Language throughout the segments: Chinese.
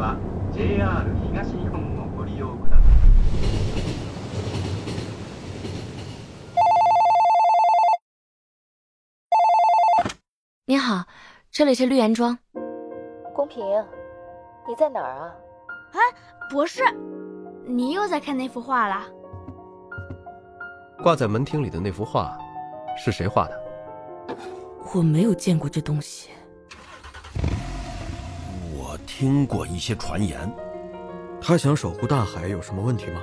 は JR 東日本をご利用ください。你好，这里是绿岩庄。公平，你在哪儿啊？博士，你又在看那幅画啦？挂在门厅里的那幅画，是谁画的？我没有见过这东西。 我听过一些传言，他想守护大海有什么问题吗？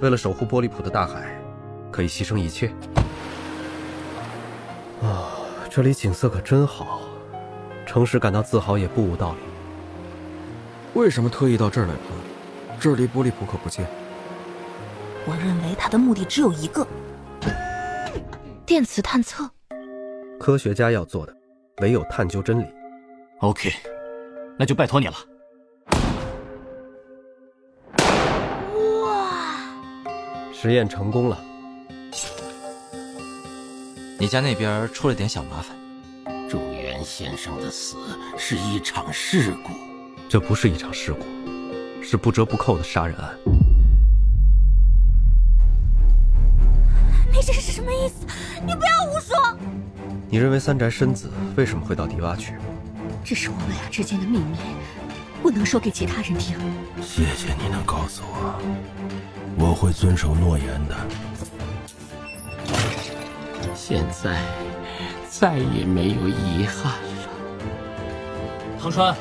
为了守护波利普的大海，可以牺牲一切。啊，这里景色可真好，诚实感到自豪也不无道理。为什么特意到这儿来看？这离波利普可不近。我认为他的目的只有一个：电磁探测。科学家要做的，唯有探究真理。OK，那就拜托你了。哇实验成功了，你家那边出了点小麻烦，祝元先生的死是一场事故。这不是一场事故，是不折不扣的杀人案。你这是什么意思？你不要胡说！你认为三宅伸子为什么会到迪洼去？这是我们俩之间的秘密，不能说给其他人听。谢谢你能告诉我，我会遵守诺言的。现在再也没有遗憾了。唐川，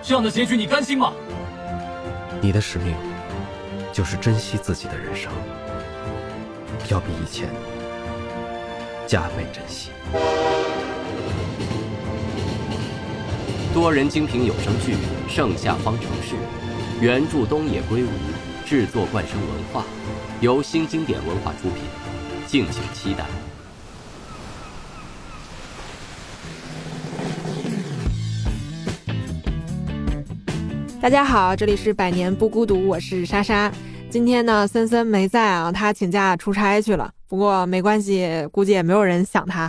这样的结局你甘心吗？你的使命就是珍惜自己的人生，要比以前加倍珍惜。多人精品有声剧《盛夏方程式》，原著东野圭吾，制作冠生文化，由新经典文化出品，敬请期待。大家好，这里是百年不孤独，我是莎莎。今天呢，森森没在啊，他请假出差去了。不过没关系，估计也没有人想他。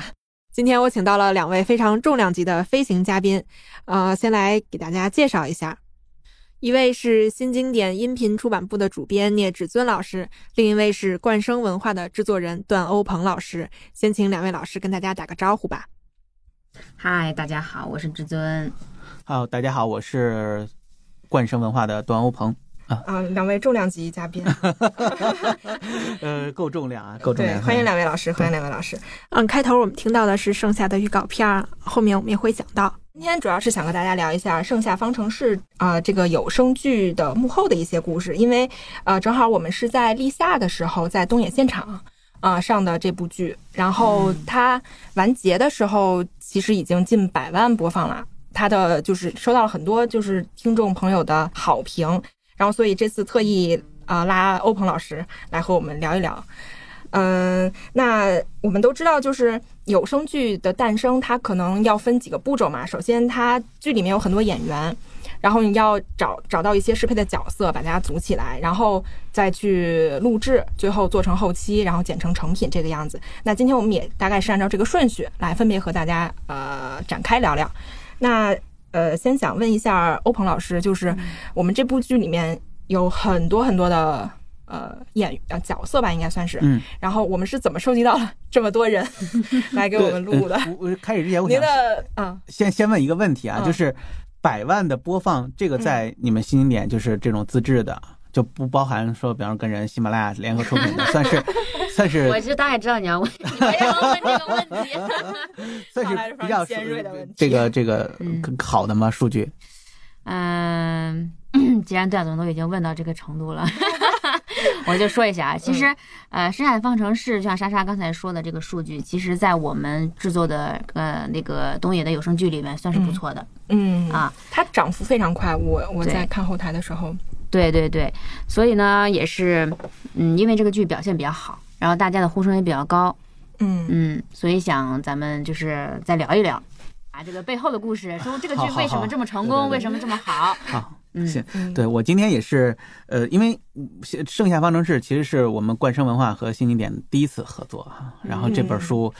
今天我请到了两位非常重量级的飞行嘉宾，呃，先来给大家介绍一下，一位是新经典音频出版部的主编聂志尊老师，另一位是冠生文化的制作人段欧鹏老师。先请两位老师跟大家打个招呼吧。嗨，大家好，我是至尊。好，大家好，我是冠生文化的段欧鹏。啊啊，两位重量级嘉宾，呃，够重量啊，够重量。欢迎两位老师，欢迎两位老师。嗯，开头我们听到的是盛夏的预告片，后面我们也会讲到。今天主要是想和大家聊一下《盛夏方程式》啊、呃、这个有声剧的幕后的一些故事，因为呃正好我们是在立夏的时候在东野现场啊、呃、上的这部剧，然后它完结的时候其实已经近百万播放了，它的就是收到了很多就是听众朋友的好评。然后，所以这次特意啊、呃、拉欧鹏老师来和我们聊一聊。嗯、那我们都知道，就是有声剧的诞生，它可能要分几个步骤嘛。首先，它剧里面有很多演员，然后你要找找到一些适配的角色，把大家组起来，然后再去录制，最后做成后期，然后剪成成品这个样子。那今天我们也大概是按照这个顺序来分别和大家呃展开聊聊。那。呃，先想问一下欧鹏老师，就是我们这部剧里面有很多很多的呃演呃角色吧，应该算是。嗯。然后我们是怎么收集到了这么多人 来给我们录的？我、呃、开始之前，我您的啊，先先问一个问题啊，嗯、就是百万的播放，这个在你们新经典就是这种自制的。嗯就不包含说，比方说跟人喜马拉雅联合出品的，算是算是。我就大概知道你要问，你要问这个问题？算是比较尖锐的问题。这个这个好的吗？数据？嗯，既然段总都已经问到这个程度了，我就说一下啊。其实，呃，《深海方程式》就像莎莎刚才说的，这个数据，其实在我们制作的呃那个东野的有声剧里面算是不错的。嗯啊，它涨幅非常快。我我在看后台的时候。对对对，所以呢，也是，嗯，因为这个剧表现比较好，然后大家的呼声也比较高，嗯。嗯，所以想咱们就是再聊一聊啊，这个背后的故事，说这个剧为什么这么成功，为什么这么好？好，嗯，行，对我今天也是，呃，因为《盛夏方程式》其实是我们冠生文化和新经典第一次合作哈，然后这本书。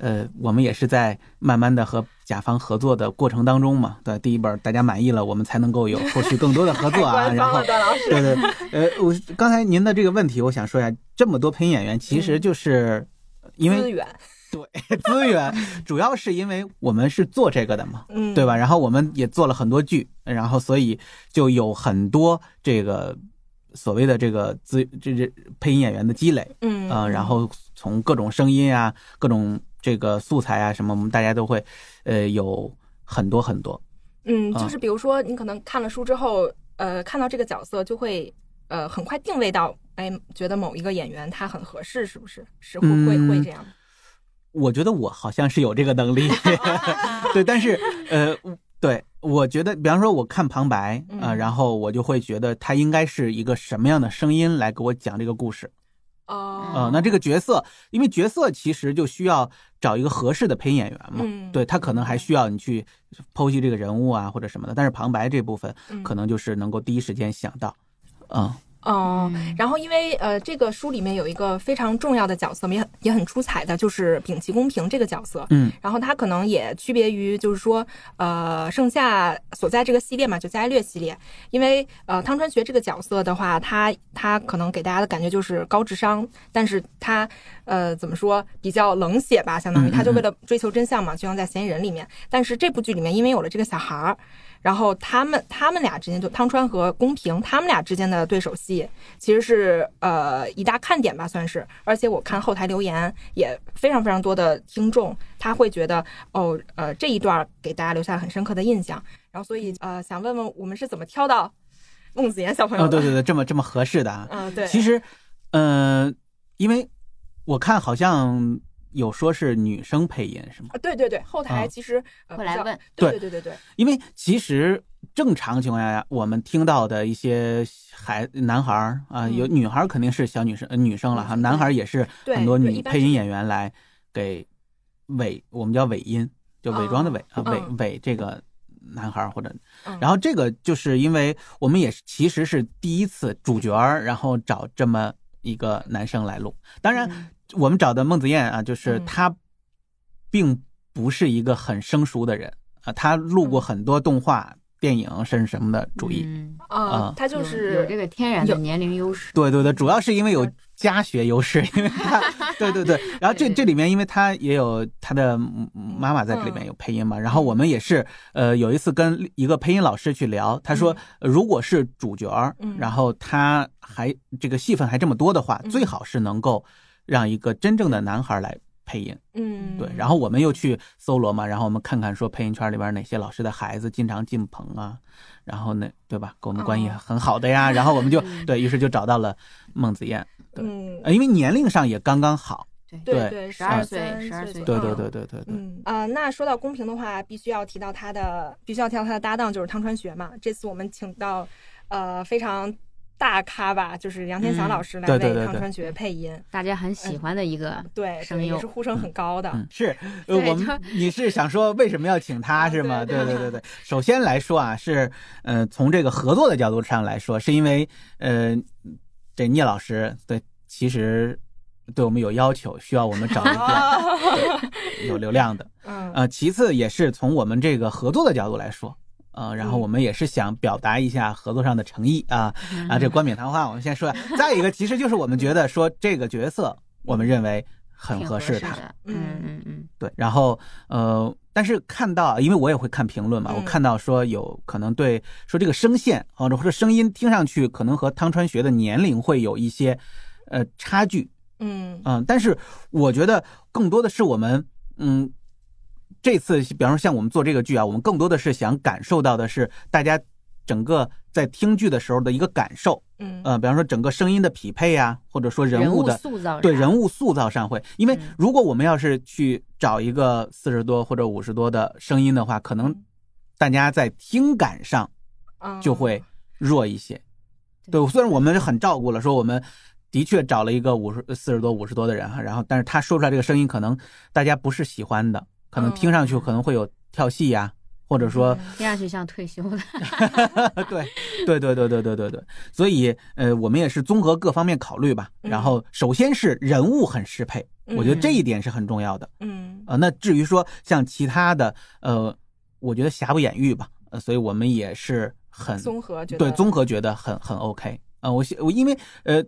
呃，我们也是在慢慢的和甲方合作的过程当中嘛。对，第一本大家满意了，我们才能够有 后续更多的合作啊。然后，对对，呃，我刚才您的这个问题，我想说一下，这么多配音演员，其实就是因为资源。对资源，主要是因为我们是做这个的嘛，嗯，对吧？然后我们也做了很多剧，然后所以就有很多这个所谓的这个资这这配音演员的积累，嗯啊，然后从各种声音啊、各种这个素材啊什么，我们大家都会呃有很多很多。嗯，就是比如说你可能看了书之后，呃，看到这个角色就会呃很快定位到，哎，觉得某一个演员他很合适，是不是？是会会会这样。我觉得我好像是有这个能力 对，但是呃，对，我觉得，比方说我看旁白啊，然后我就会觉得他应该是一个什么样的声音来给我讲这个故事。哦，那这个角色，因为角色其实就需要找一个合适的配音演员嘛，对他可能还需要你去剖析这个人物啊或者什么的，但是旁白这部分可能就是能够第一时间想到，嗯。哦，然后因为呃，这个书里面有一个非常重要的角色，也很也很出彩的，就是摒弃公平这个角色。嗯，然后他可能也区别于，就是说，呃，盛夏所在这个系列嘛，就伽利略系列。因为呃，汤川学这个角色的话，他他可能给大家的感觉就是高智商，但是他呃怎么说比较冷血吧，相当于他就为了追求真相嘛，就像在嫌疑人里面。但是这部剧里面，因为有了这个小孩儿。然后他们他们俩之间就汤川和宫平他们俩之间的对手戏，其实是呃一大看点吧，算是。而且我看后台留言也非常非常多的听众，他会觉得哦呃这一段给大家留下很深刻的印象。然后所以呃想问问我们是怎么挑到孟子言小朋友？哦对对对，这么这么合适的 啊。嗯对。其实嗯，因为我看好像。有说是女生配音是吗？啊，对对对，后台其实会来问，对对。对对对。因为其实正常情况下，我们听到的一些孩男孩儿啊，有女孩肯定是小女生女生了哈，男孩也是很多女配音演员来给伪，我们叫伪音，就伪装的伪啊，伪伪这个男孩或者，然后这个就是因为我们也其实是第一次主角，然后找这么一个男生来录，当然。我们找的孟子燕啊，就是他，并不是一个很生疏的人啊，他录过很多动画、电影，甚至什么的主意啊，他就是有这个天然的年龄优势。对对对，主要是因为有家学优势，因为他，对对对。然后这这里面，因为他也有他的妈妈在这里面有配音嘛，然后我们也是，呃，有一次跟一个配音老师去聊，他说，如果是主角，然后他还这个戏份还这么多的话，最好是能够。让一个真正的男孩来配音，嗯，对，然后我们又去搜罗嘛，然后我们看看说配音圈里边哪些老师的孩子经常进棚啊，然后那对吧，跟我们关系很好的呀，然后我们就 对于是就找到了孟子燕，对，因为年龄上也刚刚好，对对，十二岁，十二岁，对对对对对对，嗯啊，那说到公平的话，必须要提到他的，必须要提到他的搭档就是汤川学嘛，这次我们请到，呃，非常。大咖吧，就是杨天祥老师来为汤川学配音，大家很喜欢的一个对声优，也是呼声很高的。是，我们你是想说为什么要请他是吗？对对对对。首先来说啊，是呃从这个合作的角度上来说，是因为呃这聂老师对其实对我们有要求，需要我们找一个有流量的。嗯。呃，其次也是从我们这个合作的角度来说。呃，然后我们也是想表达一下合作上的诚意啊啊！这冠冕堂皇，我们先说。再一个，其实就是我们觉得说这个角色，我们认为很合适他。嗯嗯嗯，对。然后呃，但是看到，因为我也会看评论嘛，我看到说有可能对说这个声线或者或者声音听上去可能和汤川学的年龄会有一些呃差距。嗯嗯，但是我觉得更多的是我们嗯。这次，比方说像我们做这个剧啊，我们更多的是想感受到的是大家整个在听剧的时候的一个感受，嗯，呃，比方说整个声音的匹配呀，或者说人物的塑造，对人物塑造上会，因为如果我们要是去找一个四十多或者五十多的声音的话，可能大家在听感上就会弱一些。对，虽然我们很照顾了，说我们的确找了一个五十四十多五十多的人哈，然后但是他说出来这个声音可能大家不是喜欢的。可能听上去可能会有跳戏呀，或者说听上去像退休的。对，对，对，对，对，对，对，对。所以，呃，我们也是综合各方面考虑吧。然后，首先是人物很适配，我觉得这一点是很重要的。嗯，呃，那至于说像其他的，呃，我觉得瑕不掩瑜吧，呃，所以我们也是很综合觉得对综合觉得很很 OK。啊，我我因为呃，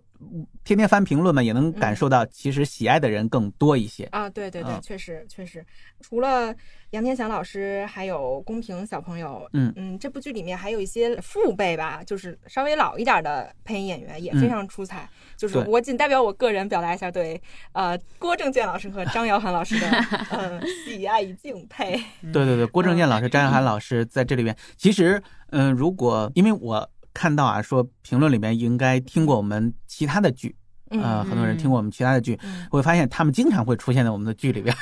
天天翻评论嘛，也能感受到其实喜爱的人更多一些啊。对对对，确实确实，除了杨天祥老师，还有公平小朋友，嗯嗯，这部剧里面还有一些父辈吧，就是稍微老一点的配音演员也非常出彩。就是我仅代表我个人表达一下对呃郭正健老师和张瑶涵老师的嗯 喜爱与敬佩。对对对，郭正健老师、张瑶涵老师在这里边，其实嗯，如果因为我。看到啊，说评论里面应该听过我们其他的剧，呃，很多人听过我们其他的剧，会发现他们经常会出现在我们的剧里边。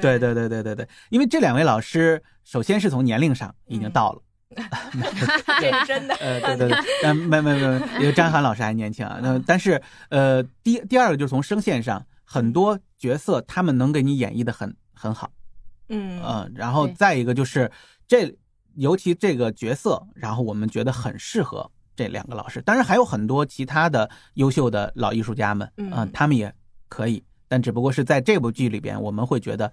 对 对。对对对对，因为这两位老师，首先是从年龄上已经到了，这是 真的。呃，对对对，嗯，没没没，因为张涵老师还年轻啊。那但是呃，第第二个就是从声线上，很多角色他们能给你演绎的很很好，嗯。嗯，然后再一个就是这。尤其这个角色，然后我们觉得很适合这两个老师。当然还有很多其他的优秀的老艺术家们，嗯，他们也可以，但只不过是在这部剧里边，我们会觉得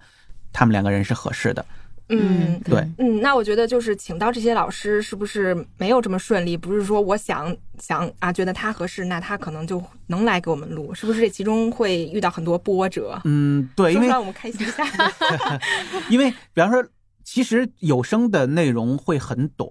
他们两个人是合适的。嗯，对，嗯，那我觉得就是请到这些老师，是不是没有这么顺利？不是说我想想啊，觉得他合适，那他可能就能来给我们录，是不是？这其中会遇到很多波折。嗯，对，因为让我们开心一下。因为比方说。其实有声的内容会很短，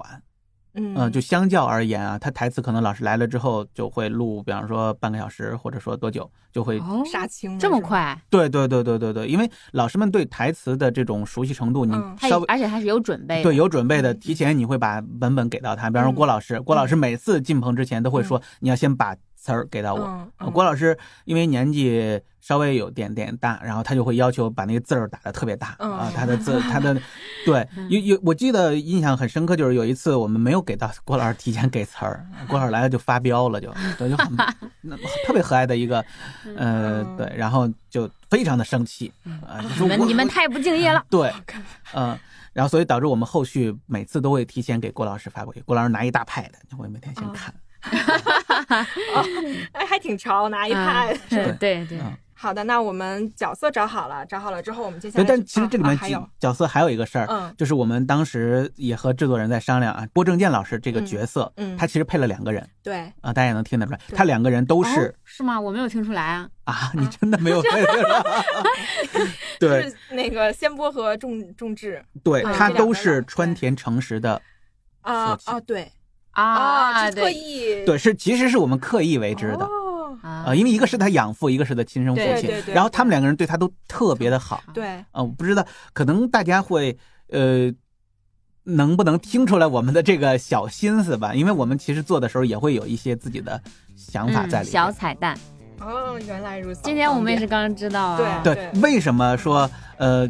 嗯，就相较而言啊，他台词可能老师来了之后就会录，比方说半个小时，或者说多久就会杀青，这么快？对对对对对对，因为老师们对台词的这种熟悉程度，你稍微而且还是有准备，对有准备的，提前你会把文本给到他，比方说郭老师，郭老师每次进棚之前都会说，你要先把词儿给到我。郭老师因为年纪。稍微有点点大，然后他就会要求把那个字儿打的特别大啊，他的字，他的，对，有有，我记得印象很深刻，就是有一次我们没有给到郭老师提前给词儿，郭老师来了就发飙了，就对，就很 特别和蔼的一个，呃，对，然后就非常的生气啊，你们你们太不敬业了，对，嗯，然后所以导致我们后续每次都会提前给郭老师发过去，郭老师拿一大派的，我会每天先看，哎，还挺潮，拿一派，对对。好的，那我们角色找好了，找好了之后，我们接下来。但其实这里面还有。角色还有一个事儿，嗯，就是我们当时也和制作人在商量啊，郭正健老师这个角色，嗯，他其实配了两个人，对，啊，大家也能听得出来，他两个人都是是吗？我没有听出来啊，啊，你真的没有配对，是那个先波和仲仲志，对他都是川田诚实的啊啊，对啊，刻意对，是其实是我们刻意为之的。啊，因为一个是他养父，一个是他亲生父亲，然后他们两个人对他都特别的好。对，啊，我不知道，可能大家会呃，能不能听出来我们的这个小心思吧？因为我们其实做的时候也会有一些自己的想法在里面。小彩蛋。哦，原来如此。今天我们也是刚知道啊。对对，为什么说呃？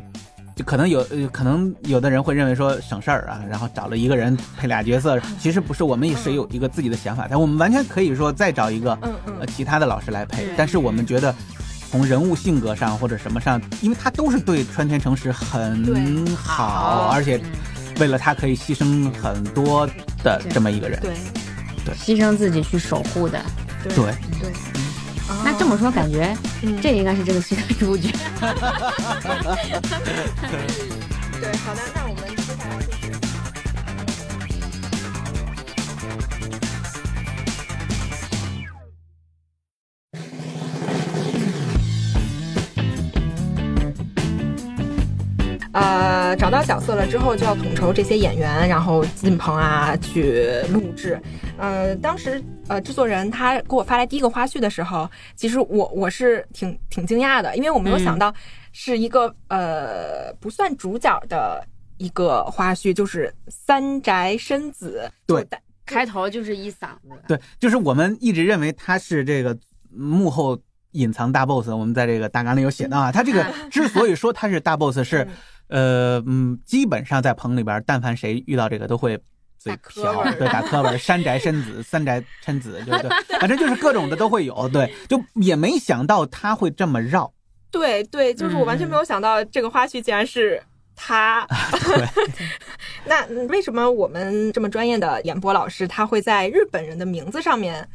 就可能有，可能有的人会认为说省事儿啊，然后找了一个人配俩角色，其实不是，我们也是有一个自己的想法，但我们完全可以说再找一个呃其他的老师来配，但是我们觉得从人物性格上或者什么上，因为他都是对川田诚实很好，而且为了他可以牺牲很多的这么一个人，对。对，牺牲自己去守护的，对对。那这么说，感觉这应该是这个戏的主角。对，好的，那我们呃，找到角色了之后，就要统筹这些演员，然后进棚啊，去录制。呃，当时呃，制作人他给我发来第一个花絮的时候，其实我我是挺挺惊讶的，因为我没有想到是一个呃不算主角的一个花絮，就是三宅伸子。对，开头就是一嗓子。对，就是我们一直认为他是这个幕后隐藏大 boss。我们在这个大纲里有写到啊，他这个 之所以说他是大 boss 是。呃嗯，基本上在棚里边，但凡谁遇到这个，都会嘴瓢，对，打磕巴，山宅伸子，三宅琛子，对对，反正就是各种的都会有，对，就也没想到他会这么绕。对对，就是我完全没有想到这个花絮竟然是他。对，那为什么我们这么专业的演播老师，他会在日本人的名字上面？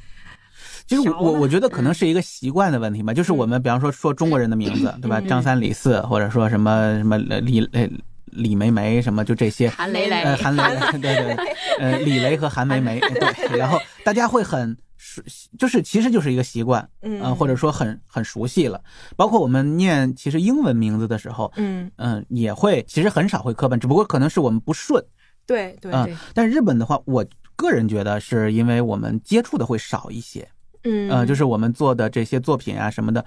其实我我我觉得可能是一个习惯的问题吧，就是我们比方说说中国人的名字，对吧？张三李四，或者说什么什么李呃李梅梅什么，就这些。韩雷雷，呃，韩雷，对对，呃，李雷和韩梅梅，对。然后大家会很熟，就是其实就是一个习惯，嗯，或者说很很熟悉了。包括我们念其实英文名字的时候，嗯嗯，也会其实很少会磕绊，只不过可能是我们不顺。对对对。但日本的话，我个人觉得是因为我们接触的会少一些。嗯，呃，就是我们做的这些作品啊什么的，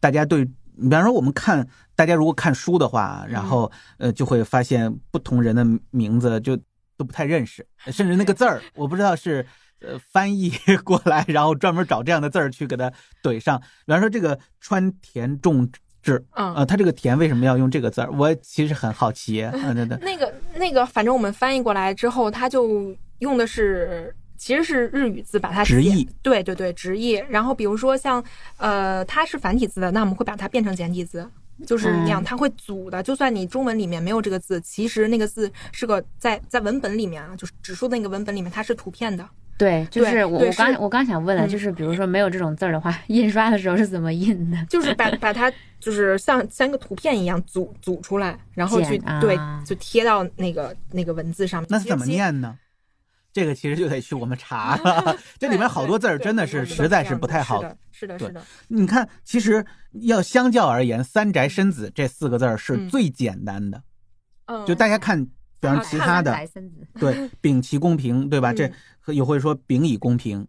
大家对，比方说我们看，大家如果看书的话，然后呃就会发现不同人的名字就都不太认识，甚至那个字儿，我不知道是呃翻译过来，然后专门找这样的字儿去给它怼上。比方说这个川田重治，呃，他这个田为什么要用这个字儿？我其实很好奇。嗯，对对。那个那个，反正我们翻译过来之后，他就用的是。其实是日语字，把它直译。对对对，直译。然后比如说像，呃，它是繁体字的，那我们会把它变成简体字，就是那样，它会组的。就算你中文里面没有这个字，其实那个字是个在在文本里面啊，就是指数的那个文本里面，它是图片的。对，就是我我刚我刚想问的，就是比如说没有这种字儿的话，印刷的时候是怎么印的？就是把把它就是像像个图片一样组组出来，然后去对就贴到那个那个文字上面。那是怎么念呢？这个其实就得去我们查了，这里面好多字儿真的是实在是不太好。是的，是的。你看，其实要相较而言，“三宅生子”这四个字儿是最简单的。嗯。就大家看，比方其他的，对，丙其公平，对吧？这也会说秉以公平。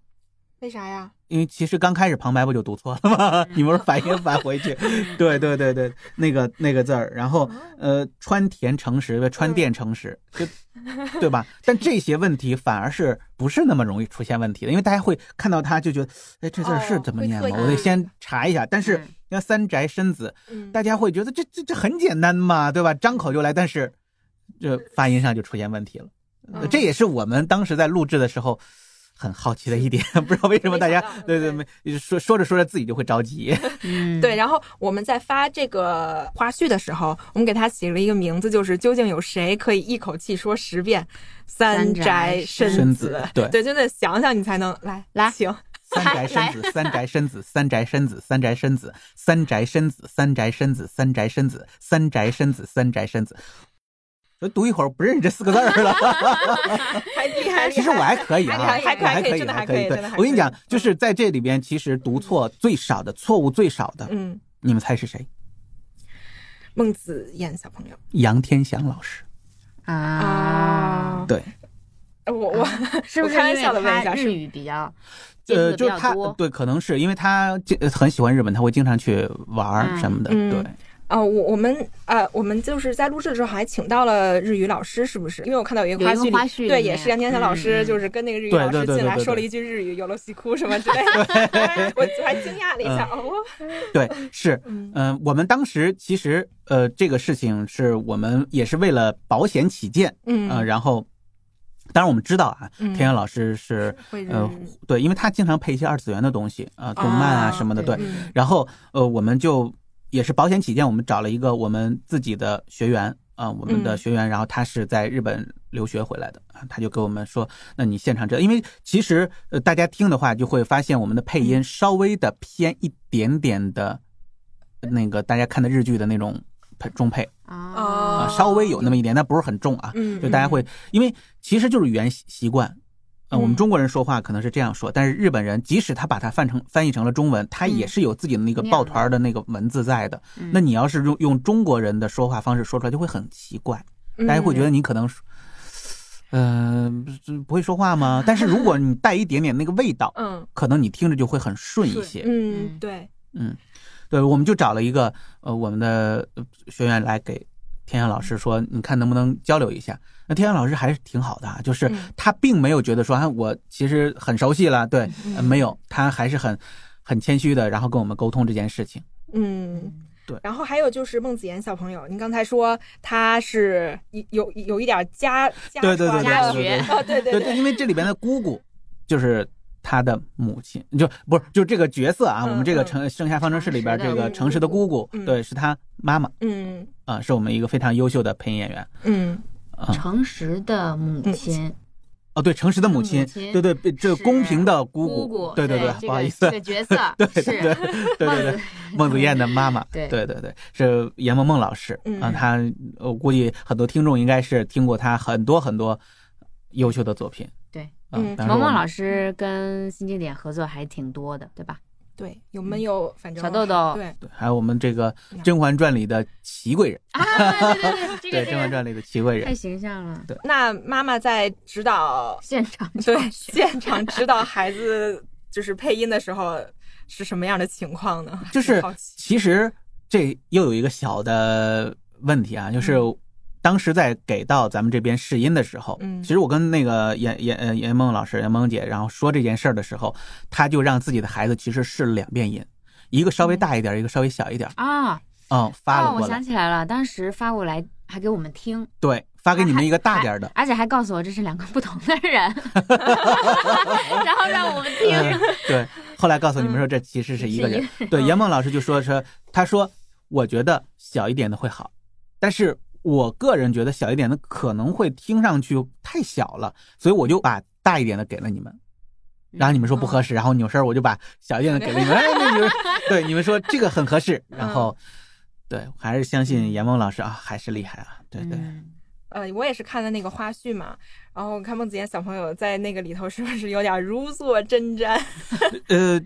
为啥呀？因为其实刚开始旁白不就读错了吗？你不是反应返回去？对对对对，那个那个字儿，然后呃，川田诚实，川电诚实，就 对吧？但这些问题反而是不是那么容易出现问题的？因为大家会看到它就觉得，哎，这字是怎么念吗？我得先查一下。但是像三宅生子，大家会觉得这这这很简单嘛，对吧？张口就来，但是这发音上就出现问题了。这也是我们当时在录制的时候。很好奇的一点，不知道为什么大家对对没说说着说着自己就会着急。嗯，对。然后我们在发这个花絮的时候，我们给他起了一个名字，就是究竟有谁可以一口气说十遍“三宅生子”？对 对，就得想想你才能来来行。三宅生子，三宅生子，三宅生子，三宅生子，三宅生子，三宅生子，三宅生子，三宅生子，三宅生子。我读一会儿不认识这四个字了，还厉害。其实我还可以啊，还还可以，还可以。对，我跟你讲，就是在这里边，其实读错最少的，错误最少的，嗯，你们猜是谁？孟子燕小朋友，杨天祥老师。啊，对，我 我是不是开玩笑的问一下，日语比较呃，就是他对，可能是因为他很喜欢日本，他会经常去玩什么的，对。哦，我我们呃，我们就是在录制的时候还请到了日语老师，是不是？因为我看到有一个花絮，对，也是杨天祥老师，就是跟那个日语老师进来说了一句日语，有了西哭什么之类的，我还惊讶了一下。哦，对，是，嗯，我们当时其实呃，这个事情是我们也是为了保险起见，嗯，然后当然我们知道啊，天阳老师是呃，对，因为他经常配一些二次元的东西啊，动漫啊什么的，对，然后呃，我们就。也是保险起见，我们找了一个我们自己的学员啊，我们的学员，然后他是在日本留学回来的啊，他就给我们说，那你现场这，因为其实呃大家听的话就会发现我们的配音稍微的偏一点点的，那个大家看的日剧的那种配中配啊，稍微有那么一点，但不是很重啊，就大家会，因为其实就是语言习惯。呃，我们中国人说话可能是这样说，但是日本人即使他把它翻成翻译成了中文，他也是有自己的那个抱团的那个文字在的。那你要是用用中国人的说话方式说出来，就会很奇怪，大家会觉得你可能，嗯，不会说话吗？但是如果你带一点点那个味道，嗯，可能你听着就会很顺一些。嗯，对，嗯，对，我们就找了一个呃我们的学员来给天阳老师说，你看能不能交流一下。那天阳老师还是挺好的，啊就是他并没有觉得说啊，我其实很熟悉了，对，没有，他还是很很谦虚的，然后跟我们沟通这件事情。嗯，对。然后还有就是孟子言小朋友，您刚才说他是有有一点家家对对对家学啊，对对对，因为这里边的姑姑就是他的母亲，就不是就这个角色啊，我们这个城盛夏方程式里边这个城市的姑姑，对，是他妈妈。嗯啊，是我们一个非常优秀的配音演员。嗯。诚实的母亲，哦，对，诚实的母亲，对对，这公平的姑姑，对对对，不好意思，这个角色，对对对对对对，孟子燕的妈妈，对对对对，是严萌萌老师啊，她我估计很多听众应该是听过她很多很多优秀的作品，对，嗯，萌萌老师跟新经典合作还挺多的，对吧？对，有没有？反正小豆豆，对对，还有我们这个《甄嬛传》里的祺贵人啊，对对对，对《甄嬛传》里的祺贵人太形象了。对，那妈妈在指导 现场，对现场指导孩子就是配音的时候是什么样的情况呢？就是其实这又有一个小的问题啊，就是。当时在给到咱们这边试音的时候，嗯，其实我跟那个严严呃严梦老师严梦姐，然后说这件事儿的时候，他就让自己的孩子其实试了两遍音，一个稍微大一点，一个稍微小一点啊，嗯，发了哦。我想起来了，当时发过来还给我们听，对，发给你们一个大点的，而且还告诉我这是两个不同的人，然后让我们听。对，后来告诉你们说这其实是一个人。对，严梦老师就说说，他说我觉得小一点的会好，但是。我个人觉得小一点的可能会听上去太小了，所以我就把大一点的给了你们，然后你们说不合适，然后扭身我就把小一点的给了你们，哎你们 对你们说这个很合适，然后对还是相信严萌老师啊，还是厉害啊，对对。呃，我也是看的那个花絮嘛，然后看孟子言小朋友在那个里头是不是有点如坐针毡？呃，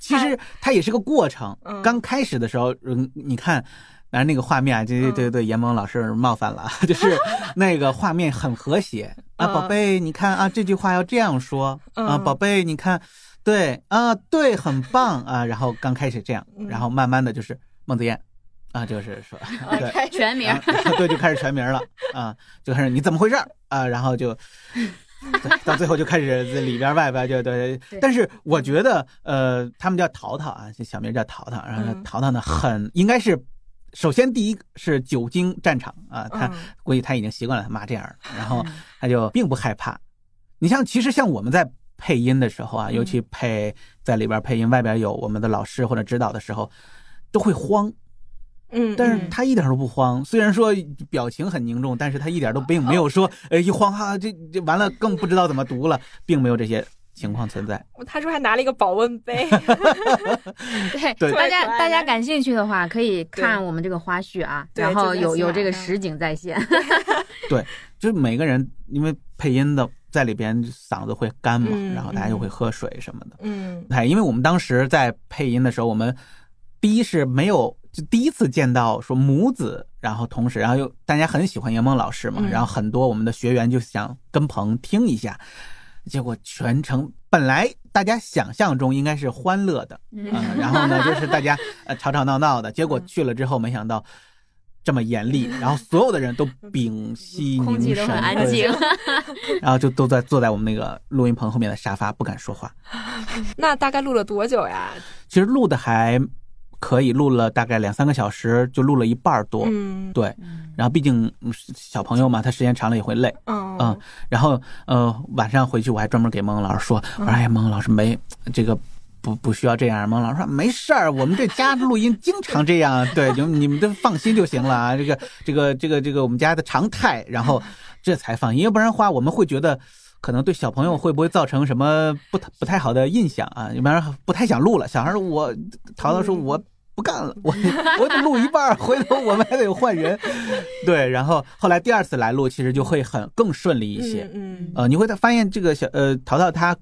其实它也是个过程，刚开始的时候，嗯，你看。然那个画面啊，对对对对，严萌老师冒犯了，就是那个画面很和谐啊，宝贝，你看啊，这句话要这样说啊，宝贝，你看，对啊，对，很棒啊，然后刚开始这样，然后慢慢的就是孟子燕啊，就是说，对，全名，对，就开始全名了啊，就开始你怎么回事啊，然后就，到最后就开始里边外边就对，但是我觉得呃，他们叫淘淘啊，这小名叫淘淘，然后淘淘呢很应该是。首先，第一是久经战场啊，他估计他已经习惯了他妈这样，然后他就并不害怕。你像，其实像我们在配音的时候啊，尤其配在里边配音，外边有我们的老师或者指导的时候，都会慌。嗯，但是他一点都不慌，虽然说表情很凝重，但是他一点都并没有说，呃，一慌哈，这这完了更不知道怎么读了，并没有这些。情况存在，他说还拿了一个保温杯。对，大家大家感兴趣的话，可以看我们这个花絮啊，然后有有这个实景在线。对，就是每个人因为配音的在里边嗓子会干嘛，然后大家就会喝水什么的。嗯，哎，因为我们当时在配音的时候，我们第一是没有就第一次见到说母子，然后同时，然后又大家很喜欢杨梦老师嘛，然后很多我们的学员就想跟棚听一下。结果全程本来大家想象中应该是欢乐的，嗯，然后呢就是大家呃吵吵闹闹的，结果去了之后没想到这么严厉，然后所有的人都屏息凝神，安静，然后就都在坐在我们那个录音棚后面的沙发不敢说话。那大概录了多久呀？其实录的还。可以录了大概两三个小时，就录了一半多。嗯，对。然后毕竟小朋友嘛，他时间长了也会累。嗯嗯。然后呃，晚上回去我还专门给孟老师说：“我说哎，孟老师没这个不不需要这样。”孟老师说：“没事儿，我们这家录音经常这样。对，就你们都放心就行了啊。这个这个这个这个我们家的常态。然后 这才放心，要不然的话我们会觉得可能对小朋友会不会造成什么不不太好的印象啊？要不然不太想录了。小孩说：“我淘淘说我。”不干了，我我得录一半，回头我们还得换人。对，然后后来第二次来录，其实就会很更顺利一些。嗯，呃，你会发现这个小呃淘淘他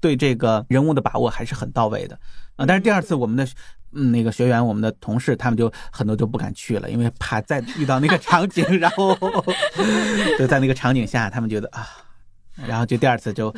对这个人物的把握还是很到位的啊。但是第二次我们的嗯那个学员，我们的同事他们就很多就不敢去了，因为怕再遇到那个场景，然后就在那个场景下，他们觉得啊，然后就第二次就。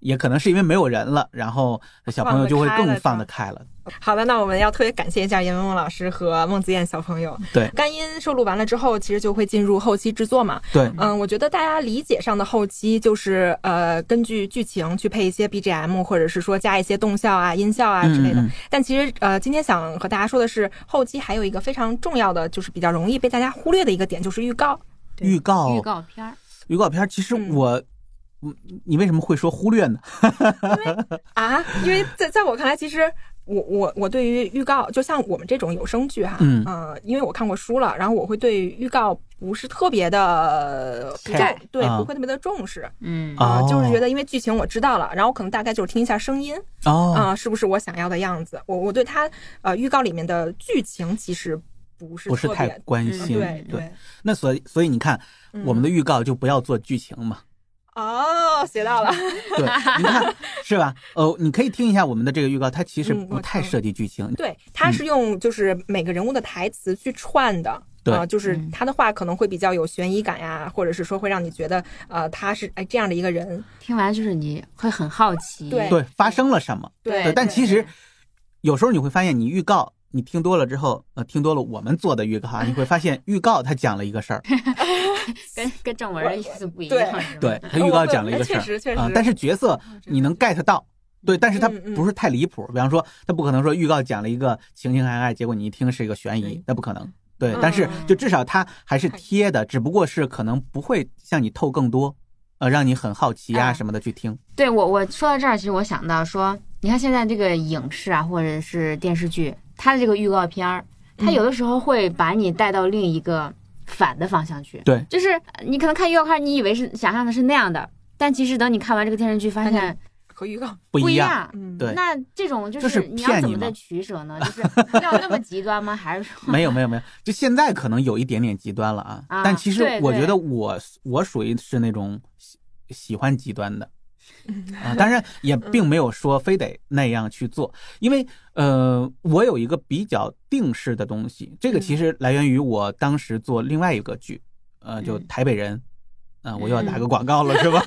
也可能是因为没有人了，然后小朋友就会更放得开了。好的，那我们要特别感谢一下严文文老师和孟子燕小朋友。对，干音收录完了之后，其实就会进入后期制作嘛。对，嗯，我觉得大家理解上的后期就是呃，根据剧情去配一些 BGM，或者是说加一些动效啊、音效啊之类的。但其实呃，今天想和大家说的是，后期还有一个非常重要的，就是比较容易被大家忽略的一个点，就是预告。预告，预告片预告片其实我。你为什么会说忽略呢？因为啊，因为在在我看来，其实我我我对于预告，就像我们这种有声剧哈，嗯呃，因为我看过书了，然后我会对预告不是特别的重，对，啊不会特别的重视，嗯啊、哦就是觉得因为剧情我知道了，然后我可能大概就是听一下声音，哦啊、是不是我想要的样子？我我对它呃预告里面的剧情其实不是不是太特别嗯关心，对对。那所以所以你看，嗯我们的预告就不要做剧情嘛。哦，学到了。对，你看是吧？哦，你可以听一下我们的这个预告，它其实嗯不太涉及剧情。对，它是用就是每个人物的台词去串的。对啊、就是他的话可能会比较有悬疑感呀，或者是说会让你觉得，呃，他是哎这样的一个人。听完就是你会很好奇，对对，发生了什么？对但其实有时候你会发现，你预告你听多了之后，呃，听多了我们做的预告啊，你会发现预告它讲了一个事儿，跟跟正文的意思不一样，对，它预告讲了一个事确实确实儿啊，但是角色你能 get 到。对，但是它不是太离谱。比方说，它不可能说预告讲了一个情情爱爱，结果你一听是一个悬疑，那不可能。对，但是就至少它还是贴的，只不过是可能不会向你透更多，呃，让你很好奇啊什么的去听。对我，我说到这儿，其实我想到说，你看现在这个影视啊，或者是电视剧，它的这个预告片儿，它有的时候会把你带到另一个反的方向去。对，就是呃你可能看预告片，你以为是想象的是那样的，但其实等你看完这个电视剧，发现和预告 不一样。嗯，对，那这种就就是你要怎么的取舍呢？就是要那么极端吗？还是说没有没有没有，就现在可能有一点点极端了啊。啊但其实我觉得我我属于是那种喜喜欢极端的啊，当然也并没有说非得那样去做，因为呃，我有一个比较定式的东西，这个其实来源于我当时做另外一个剧，呃，就台北人。啊，我又要打个广告了，是吧？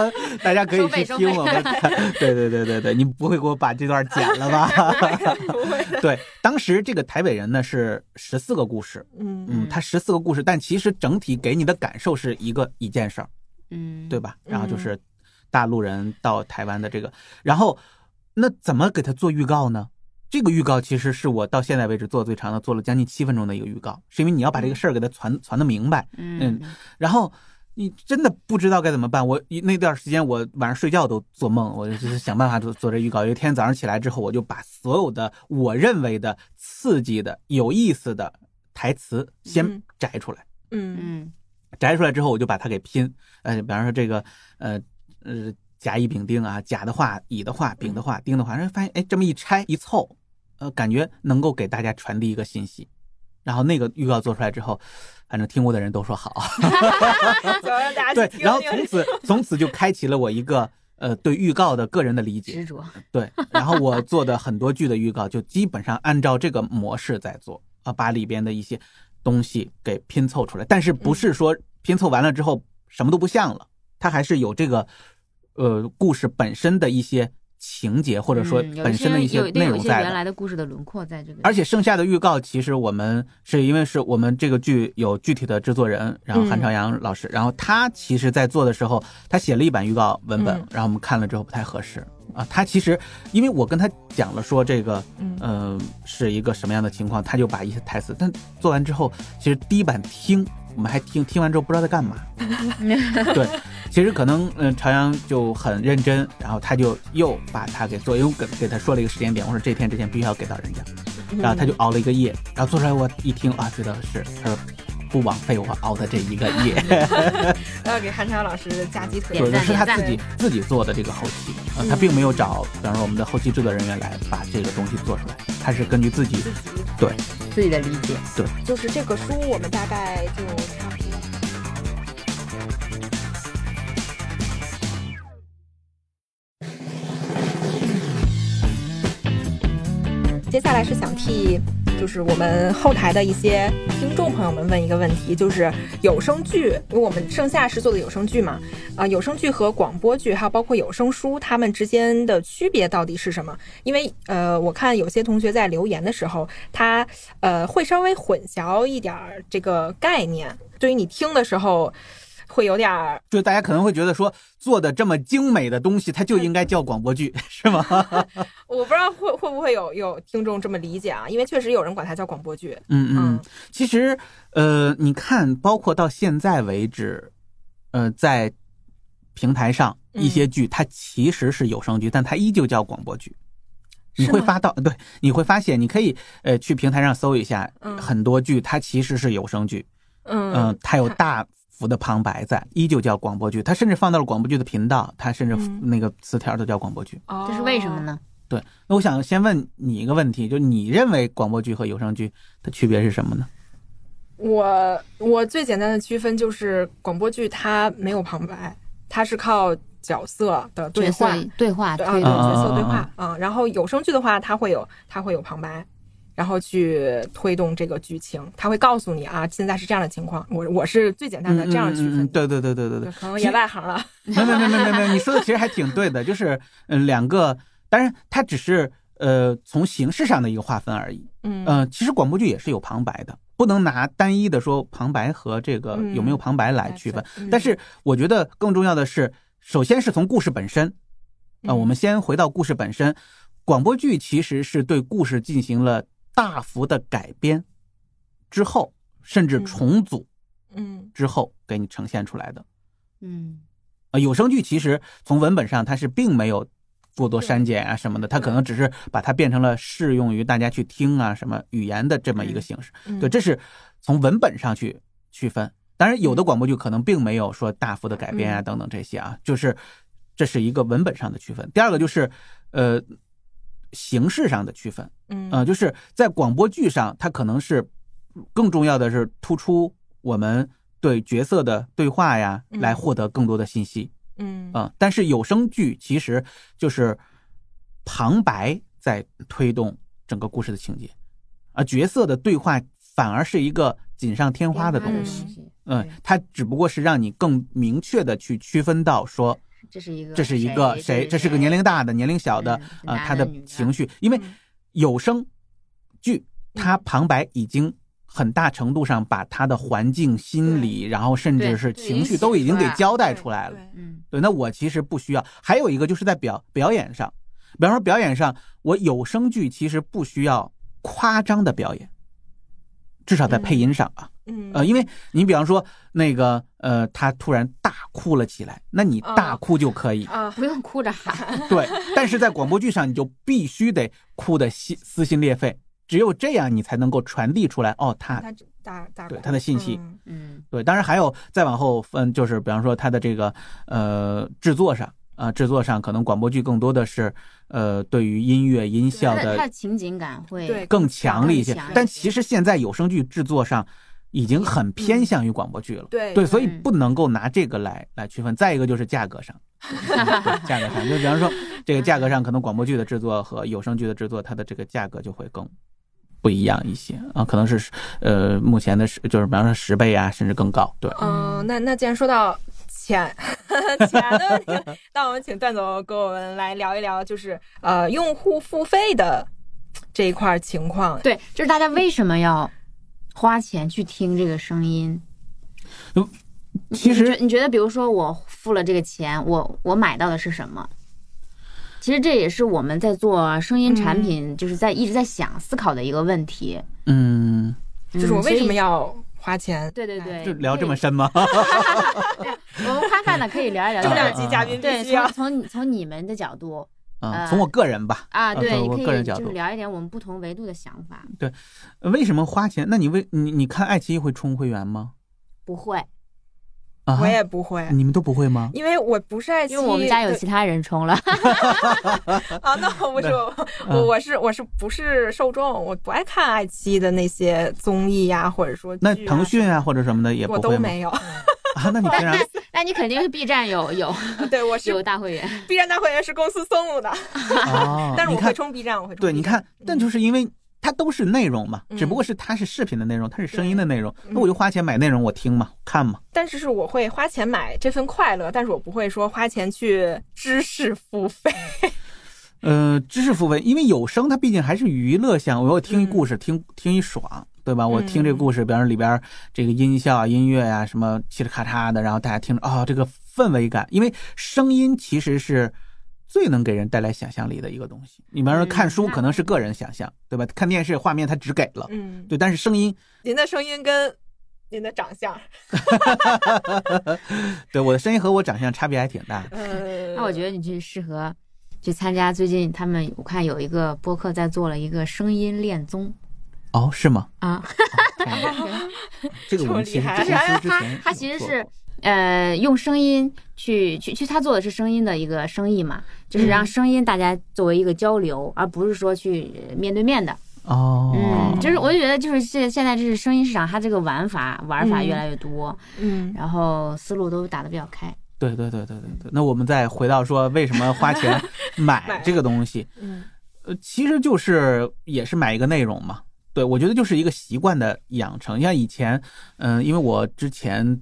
大家可以去听我们。对对对对对，你不会给我把这段剪了吧？不会的。对，当时这个台北人呢是十四个故事，嗯嗯，它十四个故事，但其实整体给你的感受是一个一件事儿，嗯，对吧？然后就是大陆人到台湾的这个，然后那怎么给他做预告呢？这个预告其实是我到现在为止做的最长的，做了将近七分钟的一个预告，是因为你要把这个事儿给他传传的明白，嗯，然后你真的不知道该怎么办。我那段时间我晚上睡觉都做梦，我就是想办法做做这预告。有一天早上起来之后，我就把所有的我认为的刺激的、有意思的台词先摘出来，嗯嗯，摘出来之后我就把它给拼，呃，比方说这个呃呃甲乙丙丁啊，甲的话、乙的话、丙的话、丁的话，然后发现哎这么一拆一凑，呃，感觉能够给大家传递一个信息。然后那个预告做出来之后，反正听过的人都说好。对，然后从此从此就开启了我一个呃对预告的个人的理解。执着。对，然后我做的很多剧的预告就基本上按照这个模式在做啊，把里边的一些东西给拼凑出来，但是不是说拼凑完了之后什么都不像了，它还是有这个呃故事本身的一些情节或者说本身的一些内容在原来的故事的轮廓在这个，而且剩下的预告，其实我们是因为是我们这个剧有具体的制作人，然后韩朝阳老师，然后他其实在做的时候，他写了一版预告文本，嗯。然后我们看了之后不太合适啊。他其实因为我跟他讲了说这个，嗯呃，是一个什么样的情况，他就把一些台词，但做完之后，其实第一版听我们还听，听完之后不知道在干嘛。对，其实可能嗯、呃朝阳就很认真，然后他就又把他给做，因为我给给他说了一个时间点，我说这天之前必须要给到人家，然后他就熬了一个夜，然后做出来我一听啊，觉得是他说不枉费我熬的这一个夜，要给韩超老师加鸡腿，对，是他自己自己做的这个后期啊，他并没有找，比方说我们的后期制作人员来把这个东西做出来，他是根据自己对。自己的理解，对，就是这个书我们大概就差不多。下来是想替就是我们后台的一些听众朋友们问一个问题，就是有声剧，因为我们盛夏是做的有声剧嘛，啊、有声剧和广播剧还有包括有声书，它们之间的区别到底是什么？因为呃，我看有些同学在留言的时候，他呃会稍微混淆一点这个概念，对于你听的时候。会有点儿，就大家可能会觉得说，做的这么精美的东西，它就应该叫广播剧，是吗？我不知道会会不会有有听众这么理解啊？因为确实有人管它叫广播剧。嗯嗯，其实呃，你看，包括到现在为止，呃，在平台上一些剧，它其实是有声剧，但它依旧叫广播剧。你会发到对，你会发现你可以呃去平台上搜一下，很多剧它其实是有声剧，嗯它有大幅的旁白在，依旧叫广播剧，它甚至放到了广播剧的频道，它甚至那个词条都叫广播剧。这是为什么呢？对，那我想先问你一个问题，就你认为广播剧和有声剧的区别是什么呢？我我最简单的区分就是广播剧它没有旁白，它是靠角色的对话对话对啊对角色对话啊，然后有声剧的话它会有它会有旁白，然后去推动这个剧情，他会告诉你啊现在是这样的情况，我我是最简单的这样区分。对对对对对对，可能也外行了。没没没没没没，你说的其实还挺对的，就是嗯两个。当然，它只是呃从形式上的一个划分而已。嗯，呃，其实广播剧也是有旁白的，不能拿单一的说旁白和这个有没有旁白来区分。但是我觉得更重要的是，首先是从故事本身。啊，我们先回到故事本身，广播剧其实是对故事进行了大幅的改编之后，甚至重组，嗯，之后给你呈现出来的。嗯，啊，有声剧其实从文本上它是并没有。过多删减啊什么的，它可能只是把它变成了适用于大家去听啊什么语言的这么一个形式。对，这是从文本上去区分。当然，有的广播剧可能并没有说大幅的改编啊等等这些啊，就是这是一个文本上的区分。第二个就是呃形式上的区分，嗯。就是在广播剧上，它可能是更重要的是突出我们对角色的对话呀，来获得更多的信息。嗯。但是有声剧其实就是旁白在推动整个故事的情节，啊，角色的对话反而是一个锦上添花的东西。嗯，它只不过是让你更明确的去区分到说，这是一个这是一个谁，这是个年龄大的、年龄小的啊，他的情绪，因为有声剧他旁白已经。很大程度上把他的环境、心理，然后甚至是情绪都已经给交代出来了。嗯，对，那我其实不需要。还有一个就是在表表演上，比方说表演上，我有声剧其实不需要夸张的表演，至少在配音上啊。嗯，呃，因为你比方说那个呃，他突然大哭了起来，那你大哭就可以啊，不用哭着喊。对，但是在广播剧上，你就必须得哭的心撕心裂肺。只有这样，你才能够传递出来哦，他大大对他的信息，嗯，对，当然还有再往后分，就是比方说他的这个呃制作上啊，制作上可能广播剧更多的是呃对于音乐音效的，它的情景感会更强烈一些。但其实现在有声剧制作上已经很偏向于广播剧了，对对，所以不能够拿这个来来区分。再一个就是价格上，价格上，就比方说这个价格上，可能广播剧的制作和有声剧的制作，它的这个价格就会更。不一样一些啊，可能是呃，目前的十就是比方说十倍啊，甚至更高。对，嗯，那那既然说到钱 钱的问题，那我们请段总跟我们来聊一聊，就是呃，用户付费的这一块情况。对，就是大家为什么要花钱去听这个声音？嗯，其实你觉得，比如说我付了这个钱，我我买到的是什么？其实这也是我们在做声音产品，就是在一直在想思考的一个问题。嗯，就是我为什么要花钱？对对对，就聊这么深吗？我们宽泛的可以聊一聊。重量级嘉宾对，从从从你们的角度，啊，从我个人吧。啊，对，我个人角度就是聊一点我们不同维度的想法。对，为什么花钱？那你为你你看爱奇艺会充会员吗？不会。啊，我也不会，你们都不会吗？因为我不是爱奇艺，因为我们家有其他人充了。啊，那我不是我，我是我是不是受众？我不爱看爱奇艺的那些综艺呀，或者说那腾讯啊或者什么的也我都没有 啊。那你平常 那你肯定是 B 站有有 对我是有大会员，B 站大会员是公司送的。哦，但是我会充 B 站，我会充。对，你看，但就是因为。它都是内容嘛，只不过是它是视频的内容，它是声音的内容，那我就花钱买内容，我听嘛，看嘛。但是是我会花钱买这份快乐，但是我不会说花钱去知识付费。呃，知识付费，因为有声它毕竟还是娱乐项，我要听一故事，听听一爽，对吧？我听这个故事，比方说里边这个音效啊、音乐啊，什么嘁哩咔嚓的，然后大家听着啊，这个氛围感，因为声音其实是。最能给人带来想象力的一个东西。你比方说看书可能是个人想象，对吧？看电视画面它只给了，嗯，对。但是声音，您的声音跟您的长相，对我的声音和我长相差别还挺大。呃，那我觉得你去适合去参加最近他们我看有一个播客在做了一个声音恋综。哦，是吗？啊，这个我们其实 之前他其实是呃用声音去去去，他做的是声音的一个生意嘛，就是让声音大家作为一个交流，而不是说去面对面的。哦，嗯，就是我就觉得就是现现在这是声音市场，它这个玩法玩法越来越多，嗯，然后思路都打得比较开。对对对对对对。那我们再回到说为什么花钱 买这个东西，嗯，呃，其实就是也是买一个内容嘛。对，我觉得就是一个习惯的养成。像以前，嗯，因为我之前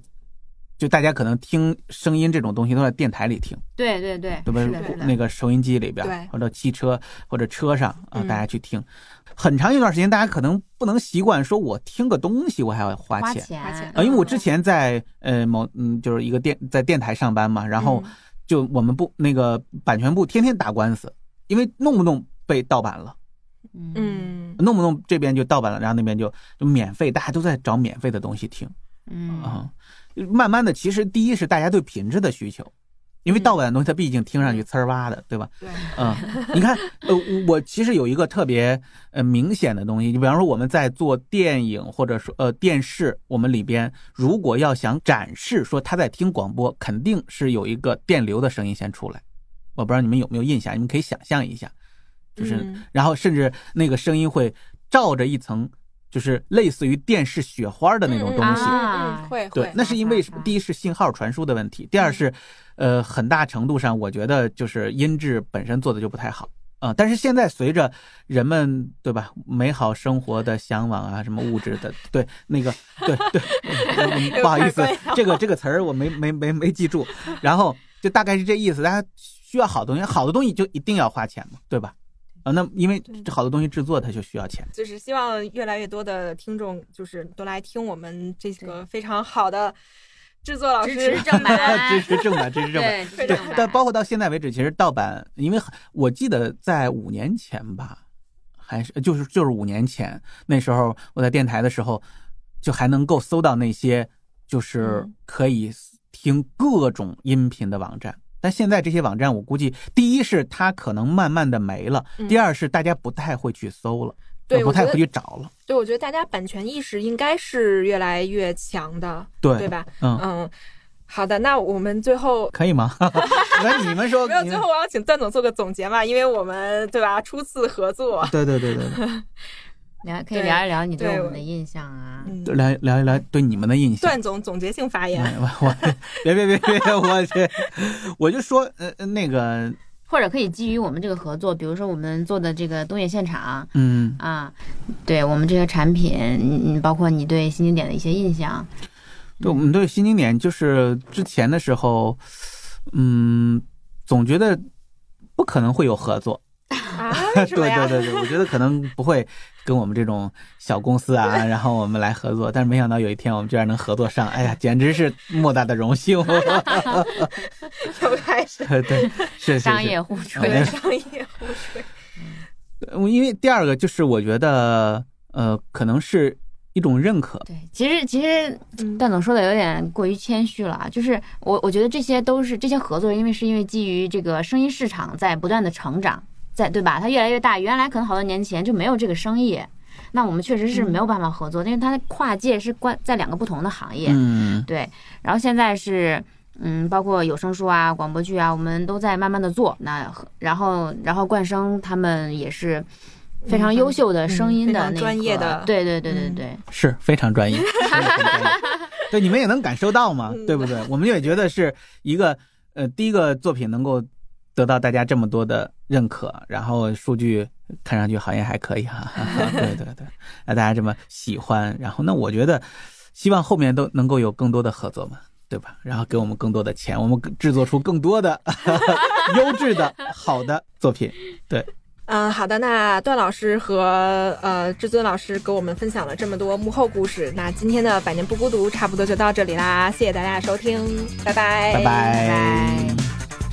就大家可能听声音这种东西都在电台里听，对对对，对吧？那个收音机里边，或者汽车或者车上啊，大家去听。很长一段时间，大家可能不能习惯，说我听个东西我还要花钱啊。因为我之前在呃某嗯就是一个电在电台上班嘛，然后就我们部那个版权部天天打官司，因为弄不弄被盗版了。嗯，弄不弄这边就盗版了，然后那边就就免费，大家都在找免费的东西听。嗯啊，慢慢的，其实第一是大家对品质的需求，因为盗版的东西它毕竟听上去呲儿哇的，对吧？对，嗯，你看，呃，我其实有一个特别呃明显的东西，你比方说我们在做电影或者说呃电视，我们里边如果要想展示说他在听广播，肯定是有一个电流的声音先出来。我不知道你们有没有印象，你们可以想象一下。就是，然后甚至那个声音会罩着一层，就是类似于电视雪花的那种东西。嗯会对，那是因为第一是信号传输的问题，第二是，呃，很大程度上我觉得就是音质本身做的就不太好啊。但是现在随着人们对吧，美好生活的向往啊，什么物质的，对那个，对对，不好意思，这个这个词儿我没没没没记住。然后就大概是这意思，大家需要好东西，好的东西就一定要花钱嘛，对吧？啊，那因为这好多东西制作它就需要钱，就是希望越来越多的听众就是都来听我们这个非常好的制作老师支持正版 支持正版，支持正版。对，但包括到现在为止，其实盗版，因为我记得在五年前吧，还是就是就是五年前那时候我在电台的时候，就还能够搜到那些就是可以听各种音频的网站。但现在这些网站，我估计第一是它可能慢慢的没了，第二是大家不太会去搜了，对，不太会去找了。对，我觉得大家版权意识应该是越来越强的，对，对吧？嗯嗯，好的，那我们最后可以吗？那你们说，没有，最后我要请段总做个总结嘛，因为我们对吧，初次合作，对对对对对。聊可以聊一聊你对我们的印象啊，聊聊一聊对你们的印象。段总总结性发言，我 别别别别，我去，我就说呃那个，或者可以基于我们这个合作，比如说我们做的这个东野现场，嗯啊，对我们这些产品，嗯，包括你对新经典的一些印象。对，我们对新经典就是之前的时候，嗯，总觉得不可能会有合作。啊，对对对对，我觉得可能不会跟我们这种小公司啊，然后我们来合作，但是没想到有一天我们居然能合作上，哎呀，简直是莫大的荣幸！又开始对，是商业互吹，商业互吹。嗯，因为第二个就是我觉得，呃，可能是一种认可。对，其实其实段总说的有点过于谦虚了啊，就是我我觉得这些都是这些合作，因为是因为基于这个声音市场在不断的成长。在对吧？它越来越大，原来可能好多年前就没有这个生意，那我们确实是没有办法合作，因为它跨界是关在两个不同的行业。嗯，对。然后现在是，嗯，包括有声书啊、广播剧啊，我们都在慢慢的做。那然后，然后冠生他们也是非常优秀的声音的专业的，对对对对对，是非常专业。对，你们也能感受到嘛，对不对？我们也觉得是一个呃，第一个作品能够。得到大家这么多的认可，然后数据看上去好像还可以哈，对对对，那大家这么喜欢，然后那我觉得，希望后面都能够有更多的合作嘛，对吧？然后给我们更多的钱，我们制作出更多的 优质的好的作品。对，嗯，好的，那段老师和呃至尊老师给我们分享了这么多幕后故事，那今天的百年不孤独差不多就到这里啦，谢谢大家的收听，拜拜，拜拜。